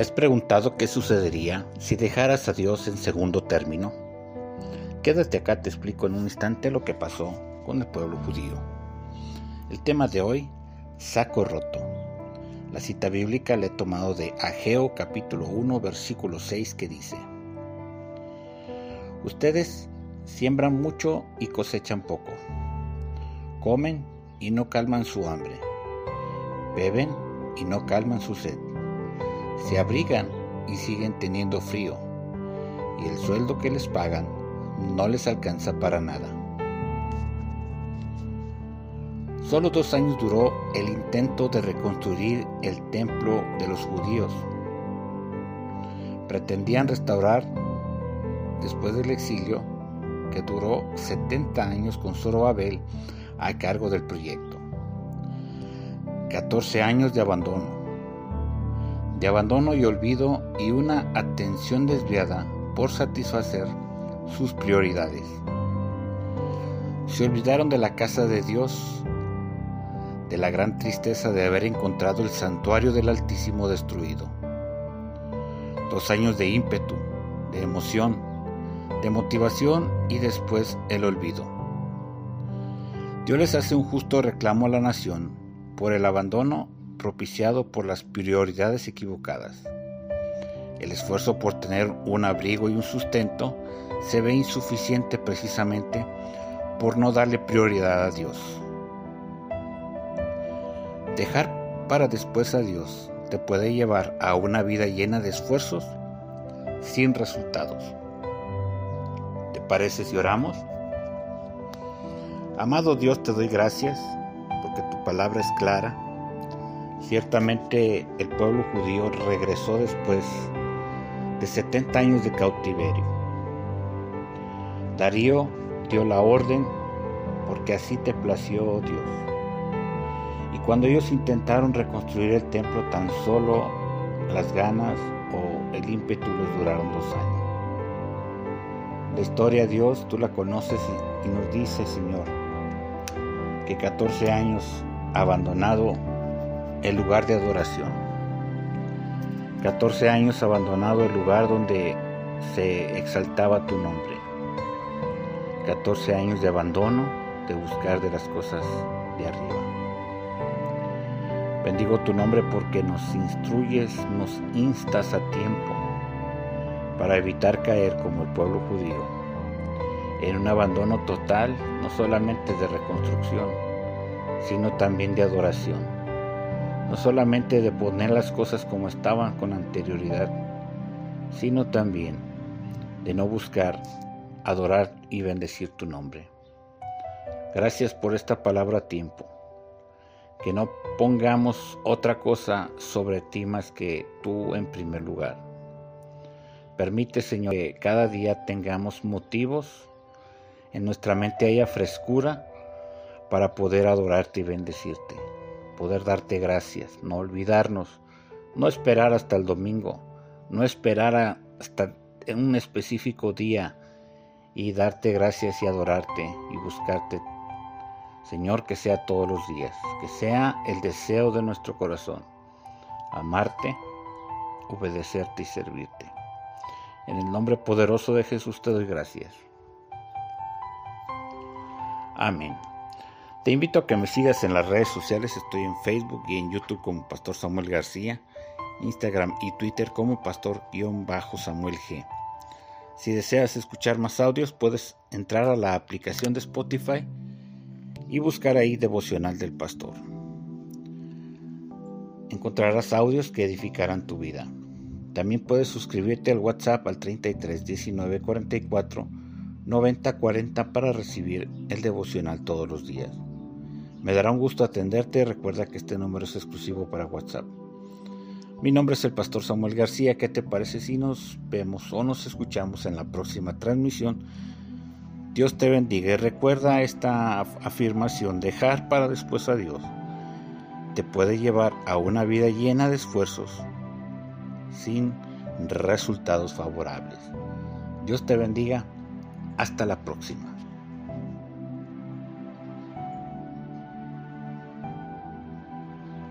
¿Te has preguntado qué sucedería si dejaras a Dios en segundo término? Quédate acá, te explico en un instante lo que pasó con el pueblo judío. El tema de hoy, saco roto. La cita bíblica le he tomado de Ageo capítulo 1 versículo 6 que dice, Ustedes siembran mucho y cosechan poco. Comen y no calman su hambre. Beben y no calman su sed se abrigan y siguen teniendo frío, y el sueldo que les pagan no les alcanza para nada. Solo dos años duró el intento de reconstruir el templo de los judíos. Pretendían restaurar, después del exilio, que duró 70 años con Zorobabel a cargo del proyecto. 14 años de abandono de abandono y olvido y una atención desviada por satisfacer sus prioridades. Se olvidaron de la casa de Dios, de la gran tristeza de haber encontrado el santuario del Altísimo destruido. Dos años de ímpetu, de emoción, de motivación y después el olvido. Dios les hace un justo reclamo a la nación por el abandono propiciado por las prioridades equivocadas. El esfuerzo por tener un abrigo y un sustento se ve insuficiente precisamente por no darle prioridad a Dios. Dejar para después a Dios te puede llevar a una vida llena de esfuerzos sin resultados. ¿Te parece si oramos? Amado Dios, te doy gracias porque tu palabra es clara Ciertamente el pueblo judío regresó después de 70 años de cautiverio. Darío dio la orden porque así te plació oh Dios. Y cuando ellos intentaron reconstruir el templo, tan solo las ganas o el ímpetu les duraron dos años. La historia de Dios tú la conoces y, nos dice, Señor, que 14 años abandonado el lugar de adoración. 14 años abandonado el lugar donde se exaltaba tu nombre. 14 años de abandono, de buscar de las cosas de arriba. Bendigo tu nombre porque nos instruyes, nos instas a tiempo para evitar caer como el pueblo judío en un abandono total, no solamente de reconstrucción, sino también de adoración no solamente de poner las cosas como estaban con anterioridad, sino también de no buscar adorar y bendecir tu nombre. Gracias por esta palabra a tiempo. Que no pongamos otra cosa sobre ti más que tú en primer lugar. Permite, Señor, que cada día tengamos motivos, en nuestra mente haya frescura para poder adorarte y bendecirte poder darte gracias, no olvidarnos, no esperar hasta el domingo, no esperar hasta un específico día y darte gracias y adorarte y buscarte. Señor, que sea todos los días, que sea el deseo de nuestro corazón, amarte, obedecerte y servirte. En el nombre poderoso de Jesús te doy gracias. Amén. Te invito a que me sigas en las redes sociales, estoy en Facebook y en YouTube como Pastor Samuel García, Instagram y Twitter como Pastor-Samuel G. Si deseas escuchar más audios, puedes entrar a la aplicación de Spotify y buscar ahí Devocional del Pastor. Encontrarás audios que edificarán tu vida. También puedes suscribirte al WhatsApp al 33 19 44 90 40 para recibir el devocional todos los días. Me dará un gusto atenderte. Recuerda que este número es exclusivo para WhatsApp. Mi nombre es el pastor Samuel García. ¿Qué te parece si nos vemos o nos escuchamos en la próxima transmisión? Dios te bendiga y recuerda esta afirmación, dejar para después a Dios te puede llevar a una vida llena de esfuerzos sin resultados favorables. Dios te bendiga. Hasta la próxima.